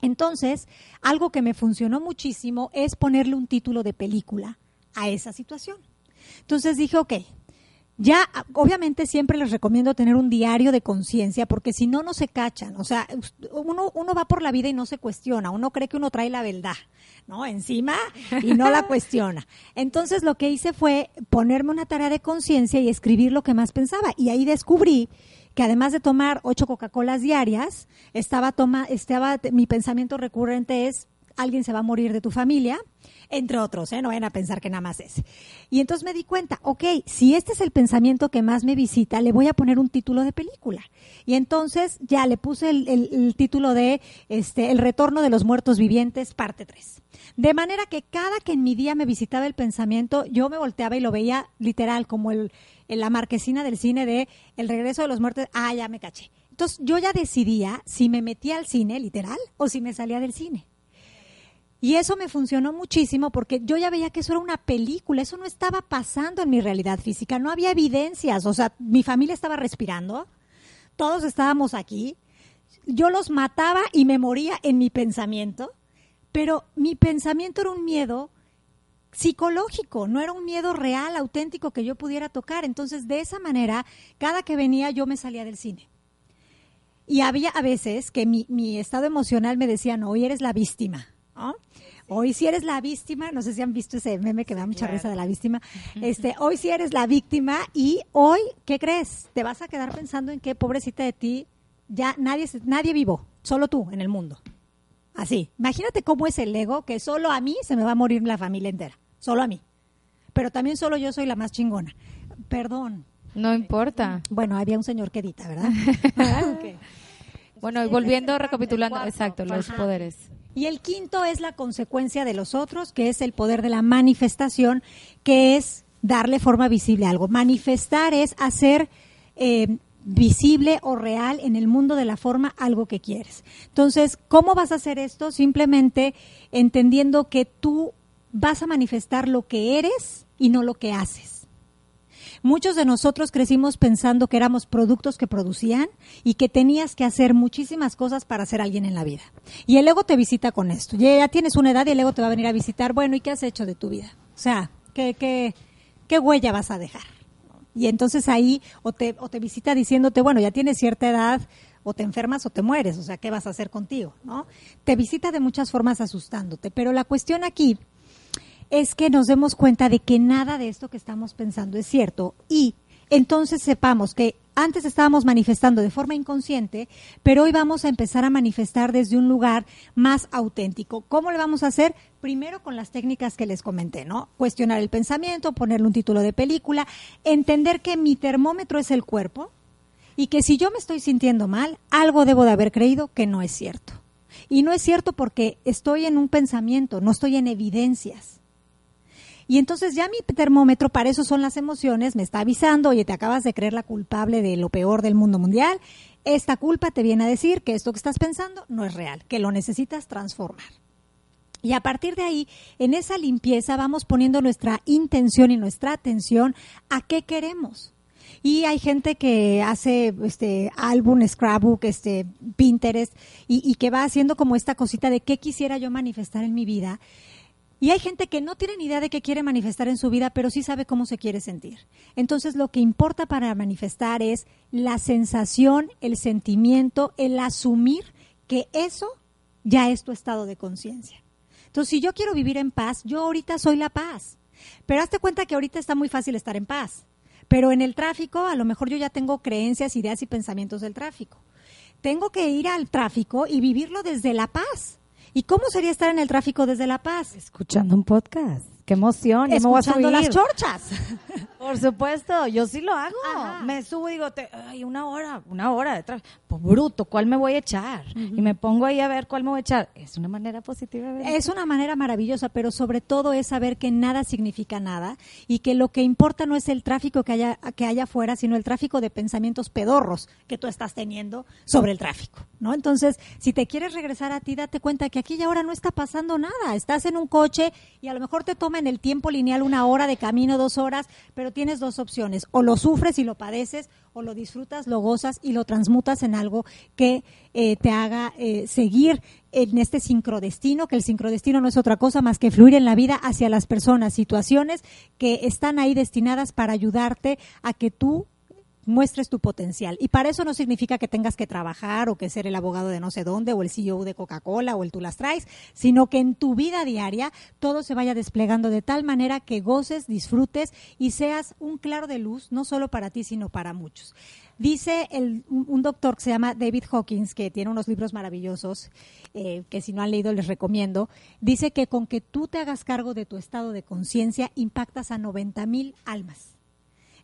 Entonces, algo que me funcionó muchísimo es ponerle un título de película a esa situación. Entonces dije, ok, ya obviamente siempre les recomiendo tener un diario de conciencia porque si no, no se cachan. O sea, uno, uno va por la vida y no se cuestiona, uno cree que uno trae la verdad, ¿no? Encima y no la cuestiona. Entonces lo que hice fue ponerme una tarea de conciencia y escribir lo que más pensaba. Y ahí descubrí que además de tomar ocho Coca-Colas diarias, estaba toma, estaba, mi pensamiento recurrente es alguien se va a morir de tu familia, entre otros, ¿eh? no vayan a pensar que nada más es. Y entonces me di cuenta, ok, si este es el pensamiento que más me visita, le voy a poner un título de película. Y entonces ya le puse el, título de este, El retorno de los muertos vivientes, parte 3. De manera que cada que en mi día me visitaba el pensamiento, yo me volteaba y lo veía literal como el, la marquesina del cine de El regreso de los muertos, ah, ya me caché. Entonces yo ya decidía si me metía al cine, literal, o si me salía del cine. Y eso me funcionó muchísimo porque yo ya veía que eso era una película, eso no estaba pasando en mi realidad física, no había evidencias, o sea, mi familia estaba respirando, todos estábamos aquí, yo los mataba y me moría en mi pensamiento, pero mi pensamiento era un miedo psicológico, no era un miedo real, auténtico que yo pudiera tocar. Entonces, de esa manera, cada que venía yo me salía del cine. Y había a veces que mi, estado emocional me decía, no, hoy eres la víctima. ¿No? Hoy si eres la víctima, no sé si han visto ese meme que da mucha risa de la víctima, este, hoy si eres la víctima y hoy, ¿qué crees? Te vas a quedar pensando en que pobrecita de ti, ya nadie, nadie vivo, solo tú en el mundo. Así, imagínate cómo es el ego, que solo a mí se me va a morir la familia entera, solo a mí. Pero también solo yo soy la más chingona. Perdón. No importa. Bueno, había un señor que edita, ¿verdad? Bueno, y volviendo, recapitulando, exacto, los poderes. Y el quinto es la consecuencia de los otros, que es el poder de la manifestación, que es darle forma visible a algo. Manifestar es hacer eh, visible o real en el mundo de la forma algo que quieres. Entonces, ¿cómo vas a hacer esto? Simplemente entendiendo que tú vas a manifestar lo que eres y no lo que haces. Muchos de nosotros crecimos pensando que éramos productos que producían y que tenías que hacer muchísimas cosas para ser alguien en la vida. Y el ego te visita con esto. Ya, tienes una edad y el ego te va a venir a visitar. Bueno, ¿y qué has hecho de tu vida? O sea, ¿qué, qué, qué huella vas a dejar? Y entonces ahí o te, o te visita diciéndote, bueno, ya tienes cierta edad, o te enfermas o te mueres, o sea, ¿qué vas a hacer contigo? ¿no? Te visita de muchas formas asustándote, pero la cuestión aquí es que nos demos cuenta de que nada de esto que estamos pensando es cierto y entonces sepamos que antes estábamos manifestando de forma inconsciente, pero hoy vamos a empezar a manifestar desde un lugar más auténtico. ¿Cómo lo vamos a hacer? Primero con las técnicas que les comenté, ¿no? Cuestionar el pensamiento, ponerle un título de película, entender que mi termómetro es el cuerpo y que si yo me estoy sintiendo mal, algo debo de haber creído que no es cierto. Y no es cierto porque estoy en un pensamiento, no estoy en evidencias. Y entonces ya mi termómetro, para eso son las emociones, me está avisando, oye, te acabas de creer la culpable de lo peor del mundo mundial. Esta culpa te viene a decir que esto que estás pensando no es real, que lo necesitas transformar. Y a partir de ahí, en esa limpieza vamos poniendo nuestra intención y nuestra atención a qué queremos. Y hay gente que hace este álbum, scrapbook, este Pinterest y, y que va haciendo como esta cosita de qué quisiera yo manifestar en mi vida. Y hay gente que no tiene ni idea de qué quiere manifestar en su vida, pero sí sabe cómo se quiere sentir. Entonces, lo que importa para manifestar es la sensación, el sentimiento, el asumir que eso ya es tu estado de conciencia. Entonces, si yo quiero vivir en paz, yo ahorita soy la paz. Pero hazte cuenta que ahorita está muy fácil estar en paz. Pero en el tráfico, a lo mejor yo ya tengo creencias, ideas y pensamientos del tráfico. Tengo que ir al tráfico y vivirlo desde la paz ¿Y cómo sería estar en el tráfico desde La Paz? Escuchando un podcast. Qué emoción. Ya Escuchando las chorchas. Por supuesto, yo sí lo hago. Me subo y digo, ay, una hora, una hora de tráfico. Pues bruto, ¿cuál me voy a echar? Y me pongo ahí a ver cuál me voy a echar. Es una manera positiva. Es una manera maravillosa, pero sobre todo es saber que nada significa nada y que lo que importa no es el tráfico que haya, que haya afuera, sino el tráfico de pensamientos pedorros que tú estás teniendo sobre el tráfico, ¿no? Entonces, si te quieres regresar a ti, date cuenta que aquí y ahora no está pasando nada. Estás en un coche y a lo mejor te en el tiempo lineal una hora de camino, dos horas, pero tienes dos opciones. O lo sufres y lo padeces, o lo disfrutas, lo gozas y lo transmutas en algo que eh, te haga eh, seguir en este sincrodestino, que el sincrodestino no es otra cosa más que fluir en la vida hacia las personas, situaciones que están ahí destinadas para ayudarte a que tú muestres tu potencial. Y para eso no significa que tengas que trabajar o que ser el abogado de no sé dónde o el CEO de Coca-Cola o el tú las traes, sino que en tu vida diaria todo se vaya desplegando de tal manera que goces, disfrutes y seas un claro de luz, no solo para ti, sino para muchos. Dice el, un doctor que se llama David Hawkins, que tiene unos libros maravillosos, eh, que si no han leído les recomiendo, dice que con que tú te hagas cargo de tu estado de conciencia impactas a 90 mil almas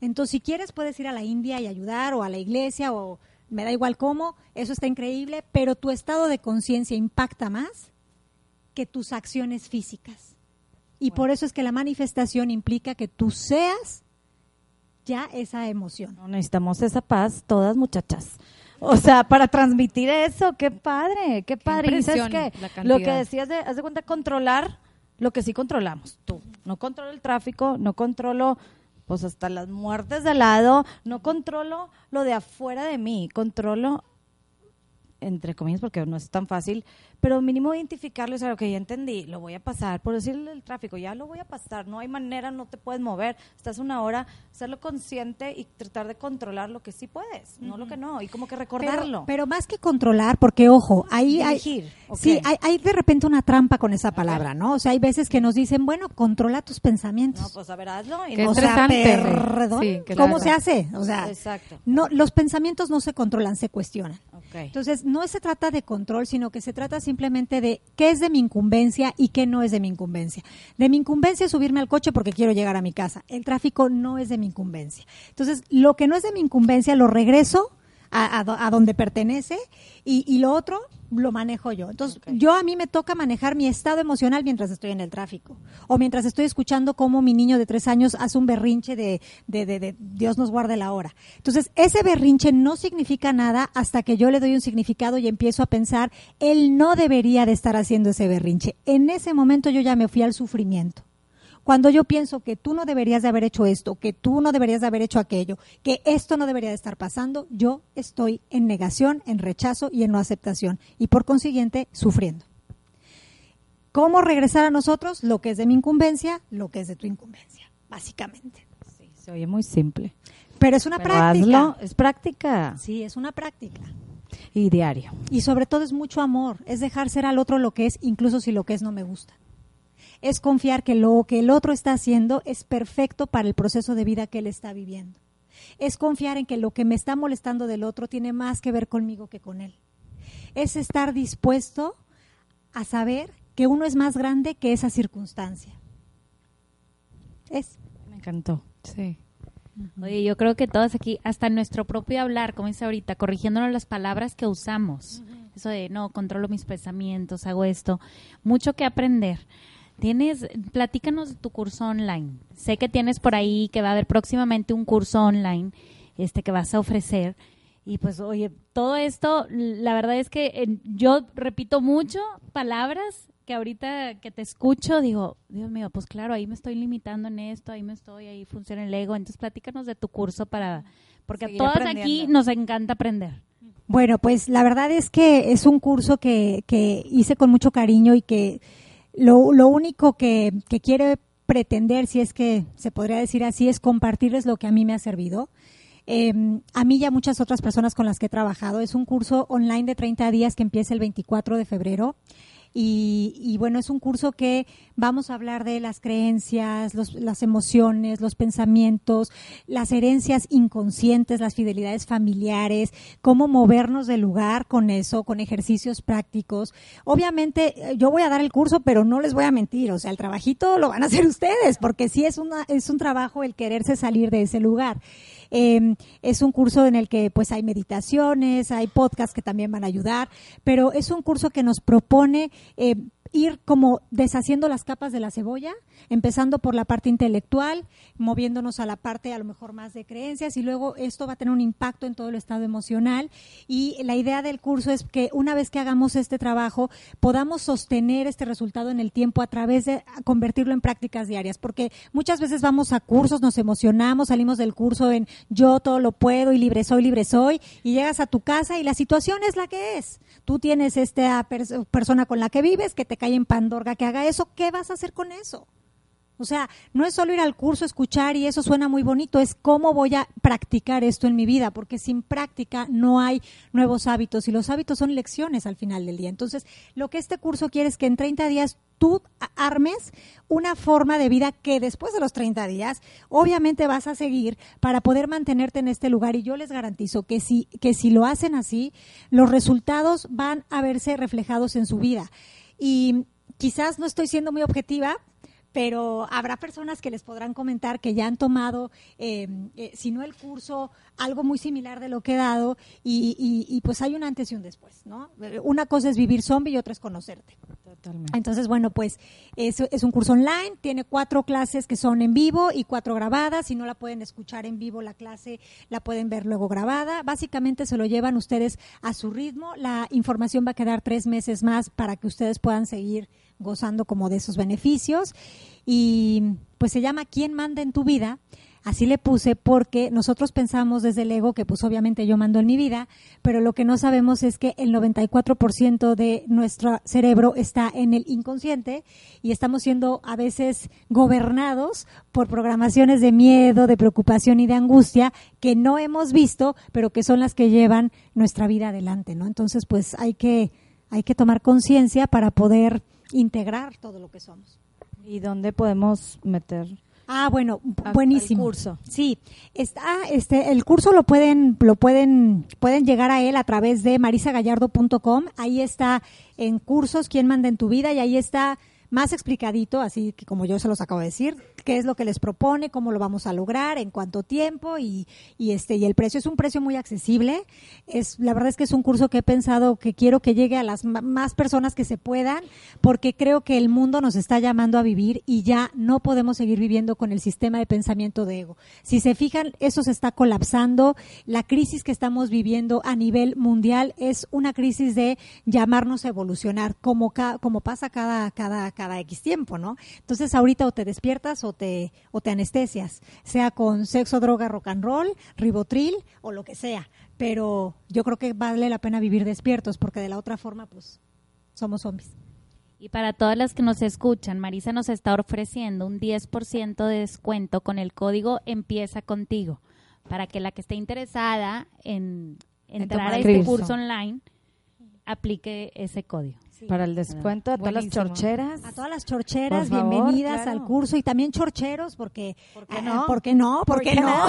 entonces, si quieres, puedes ir a la India y ayudar o a la iglesia o me da igual cómo, eso está increíble, pero tu estado de conciencia impacta más que tus acciones físicas. Y por eso es que la manifestación implica que tú seas ya esa emoción. No, necesitamos esa paz, todas muchachas. O sea, para transmitir eso, qué padre, qué padre. Qué Lo que decías de, haz de cuenta, controlar lo que sí controlamos. Tú, no controlo el tráfico, no controlo pues hasta las muertes de lado, no controlo lo de afuera de mí, controlo entre comillas, porque no es tan fácil, pero mínimo identificarlo y saber, ok, ya entendí, lo voy a pasar, por decirle el tráfico, ya lo voy a pasar, no hay manera, no te puedes mover, estás una hora, serlo consciente y tratar de controlar lo que sí puedes, no lo que no, y como que recordarlo. Pero, más que controlar, porque ojo, ahí hay, sí, hay, de repente una trampa con esa palabra, ¿no? O sea, hay veces que nos dicen, bueno, controla tus pensamientos. No, pues a ver, hazlo. Y o sea, perdón, ¿cómo se hace? O sea, no, los pensamientos no se controlan, se cuestionan. Entonces, no se trata de control, sino que se trata simplemente de qué es de mi incumbencia y qué no es de mi incumbencia. De mi incumbencia es subirme al coche porque quiero llegar a mi casa. El tráfico no es de mi incumbencia. Entonces, lo que no es de mi incumbencia lo regreso a, donde pertenece y, lo otro lo manejo yo. Entonces, yo a mí me toca manejar mi estado emocional mientras estoy en el tráfico o mientras estoy escuchando cómo mi niño de tres años hace un berrinche de, de, de, Dios nos guarde la hora. Entonces, ese berrinche no significa nada hasta que yo le doy un significado y empiezo a pensar, él no debería de estar haciendo ese berrinche. En ese momento yo ya me fui al sufrimiento. Cuando yo pienso que tú no deberías de haber hecho esto, que tú no deberías de haber hecho aquello, que esto no debería de estar pasando, yo estoy en negación, en rechazo y en no aceptación y por consiguiente sufriendo. ¿Cómo regresar a nosotros? Lo que es de mi incumbencia, lo que es de tu incumbencia, básicamente. Sí, se oye muy simple. Pero es una práctica. es práctica. Sí, es una práctica. Y diario. Y sobre todo es mucho amor, es dejar ser al otro lo que es, incluso si lo que es no me gusta es confiar que lo que el otro está haciendo es perfecto para el proceso de vida que él está viviendo. es confiar en que lo que me está molestando del otro tiene más que ver conmigo que con él. Es estar dispuesto a saber que uno es más grande que esa circunstancia. Es. Me encantó. Sí. Oye, yo creo que todos aquí, hasta nuestro propio hablar, como dice ahorita, corrigiéndonos las palabras que usamos. Eso de, no, controlo mis pensamientos, hago esto. Mucho que aprender. Tienes, platícanos de tu curso online. Sé que tienes por ahí que va a haber próximamente un curso online este que vas a ofrecer. Y pues, oye, todo esto, la verdad es que eh, yo repito mucho palabras que ahorita que te escucho digo, Dios mío, pues claro, ahí me estoy limitando en esto, ahí me estoy, ahí funciona el ego. Entonces, platícanos de tu curso para, porque a todas aquí nos encanta aprender. Bueno, pues la verdad es que es un curso que, que hice con mucho cariño y que lo, lo único que, que quiere pretender, si es que se podría decir así, es compartirles lo que a mí me ha servido. Eh, a mí y a muchas otras personas con las que he trabajado. Es un curso online de 30 días que empieza el 24 de febrero. Y, y bueno, es un curso que vamos a hablar de las creencias, los- las emociones, los pensamientos, las herencias inconscientes, las fidelidades familiares, cómo movernos del lugar con eso, con ejercicios prácticos. Obviamente, eh, yo voy a dar el curso, pero no les voy a mentir, o sea, el trabajito lo van a hacer ustedes, porque sí es, una, es un trabajo el quererse salir de ese lugar. Eh, es un curso en el que pues hay meditaciones, hay podcasts que también van a ayudar, pero es un curso que nos propone eh, ir como deshaciendo las capas de la cebolla, empezando por la parte intelectual, moviéndonos a la parte a lo mejor más de creencias y luego esto va a tener un impacto en todo el estado emocional y la idea del curso es que una vez que hagamos este trabajo podamos sostener este resultado en el tiempo a través de convertirlo en prácticas diarias, porque muchas veces vamos a cursos, nos emocionamos, salimos del curso en yo todo lo puedo y libre soy, libre soy y llegas a tu casa y la situación es la que es. Tú tienes esta pers- persona con la que vives que te cae en pandorga que haga eso, ¿qué vas a hacer con eso? O sea, no es solo ir al curso, escuchar y eso suena muy bonito, es cómo voy a practicar esto en mi vida, porque sin práctica no hay nuevos hábitos y los hábitos son lecciones al final del día. Entonces, lo que este curso quiere es que en 30 días tú armes una forma de vida que después de los 30 días obviamente vas a seguir para poder mantenerte en este lugar y yo les garantizo que si que si lo hacen así, los resultados van a verse reflejados en su vida. Y quizás no estoy siendo muy objetiva, pero habrá personas que les podrán comentar que ya han tomado, eh, eh, si no el curso, algo muy similar de lo que he dado y, y- y pues hay un antes y un después, ¿no? Una cosa es vivir zombie y otra es conocerte. Totalmente. Entonces, bueno, pues es, es un curso online, tiene cuatro clases que son en vivo y cuatro grabadas. Si no la pueden escuchar en vivo, la clase la pueden ver luego grabada. Básicamente se lo llevan ustedes a su ritmo. La información va a quedar tres meses más para que ustedes puedan seguir gozando como de esos beneficios. Y pues se llama ¿Quién manda en tu vida? Así le puse porque nosotros pensamos desde el ego que pues obviamente yo mando en mi vida, pero lo que no sabemos es que el 94% de nuestro cerebro está en el inconsciente y estamos siendo a veces gobernados por programaciones de miedo, de preocupación y de angustia que no hemos visto, pero que son las que llevan nuestra vida adelante, ¿no? Entonces, pues hay que hay que tomar conciencia para poder integrar todo lo que somos. ¿Y dónde podemos meter? Ah, bueno, buenísimo. al curso. Sí, está, este, el curso lo pueden, lo pueden, pueden llegar a él a través de marisagallardo.com. Ahí está en cursos quién manda en tu vida y ahí está más explicadito, así que como yo se los acabo de decir, qué es lo que les propone, cómo lo vamos a lograr, en cuánto tiempo y, este y el precio es un precio muy accesible. Es la verdad es que es un curso que he pensado que quiero que llegue a las más personas que se puedan, porque creo que el mundo nos está llamando a vivir y ya no podemos seguir viviendo con el sistema de pensamiento de ego. Si se fijan, eso se está colapsando. La crisis que estamos viviendo a nivel mundial es una crisis de llamarnos a evolucionar, como, ca- como pasa cada, cada, cada X tiempo, ¿no? Entonces ahorita o te despiertas o te, o te anestesias, sea con sexo, droga, rock and roll, ribotril o lo que sea. Pero yo creo que vale la pena vivir despiertos porque de la otra forma, pues, somos zombies. Y para todas las que nos escuchan, Marisa nos está ofreciendo un 10% de descuento con el código Empieza contigo, para que la que esté interesada en entrar a este curso online aplique ese código. Para el descuento a todas las chorcheras. A todas las chorcheras, favor, bienvenidas claro. al curso y también chorcheros, porque ¿Por qué ah, no? ¿Por qué no? ¿Por, ¿Por qué qué no?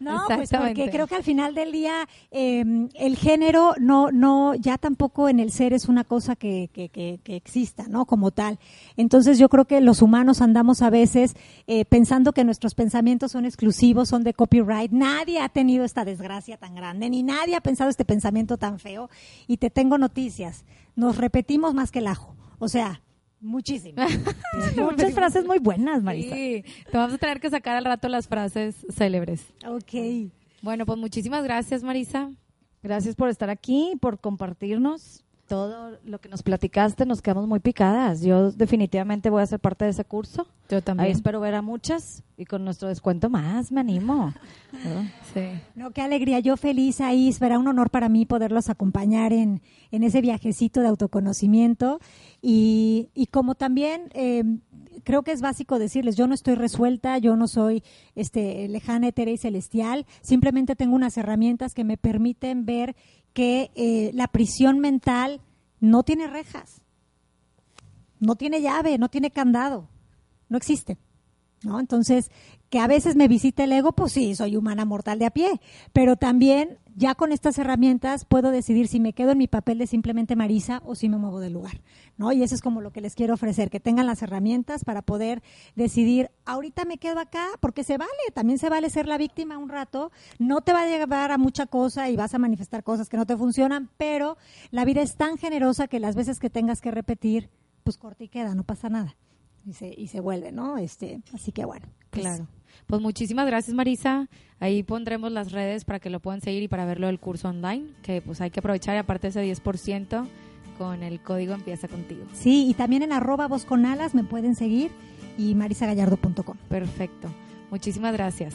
no? pues porque creo que al final del día eh, el género no, no, ya tampoco en el ser es una cosa que, que, que, que exista, ¿no? Como tal. Entonces yo creo que los humanos andamos a veces eh, pensando que nuestros pensamientos son exclusivos, son de copyright. Nadie ha tenido esta desgracia tan grande, ni nadie ha pensado este pensamiento tan feo. Y te tengo noticias. Nos repetimos más que el ajo. O sea, muchísimo. Muchas frases muy buenas, Marisa. Sí, te vamos a tener que sacar al rato las frases célebres. ok. Bueno, pues muchísimas gracias, Marisa. Gracias por estar aquí, por compartirnos todo lo que nos platicaste. Nos quedamos muy picadas. Yo definitivamente voy a ser parte de ese curso. Yo Ahí espero ver a muchas y con nuestro descuento más me animo. ¿no? Sí. No, qué alegría. Yo feliz ahí. Será un honor para mí poderlos acompañar en, en ese viajecito de autoconocimiento. Y, y como también eh, creo que es básico decirles, yo no estoy resuelta, yo no soy este, lejana, etérea y celestial. Simplemente tengo unas herramientas que me permiten ver que eh, la prisión mental no tiene rejas, no tiene llave, no tiene candado, no existe. ¿No? Entonces, que a veces me visite el ego, pues sí, soy humana mortal de a pie, pero también ya con estas herramientas puedo decidir si me quedo en mi papel de simplemente Marisa o si me muevo del lugar, ¿no? Y eso es como lo que les quiero ofrecer, que tengan las herramientas para poder decidir, ahorita me quedo acá, porque se vale, también se vale ser la víctima un rato, no te va a llevar a mucha cosa y vas a manifestar cosas que no te funcionan, pero la vida es tan generosa que las veces que tengas que repetir, pues corta y queda, no pasa nada. Y se, y se vuelve, ¿no? Este, así que bueno. pues, Claro. Pues muchísimas gracias, Marisa. Ahí pondremos las redes para que lo puedan seguir y para verlo del curso online, que pues hay que aprovechar y aparte ese 10% con el código empieza contigo. Sí, y también en arroba voz con alas me pueden seguir y marisagallardo.com. Perfecto. Muchísimas gracias.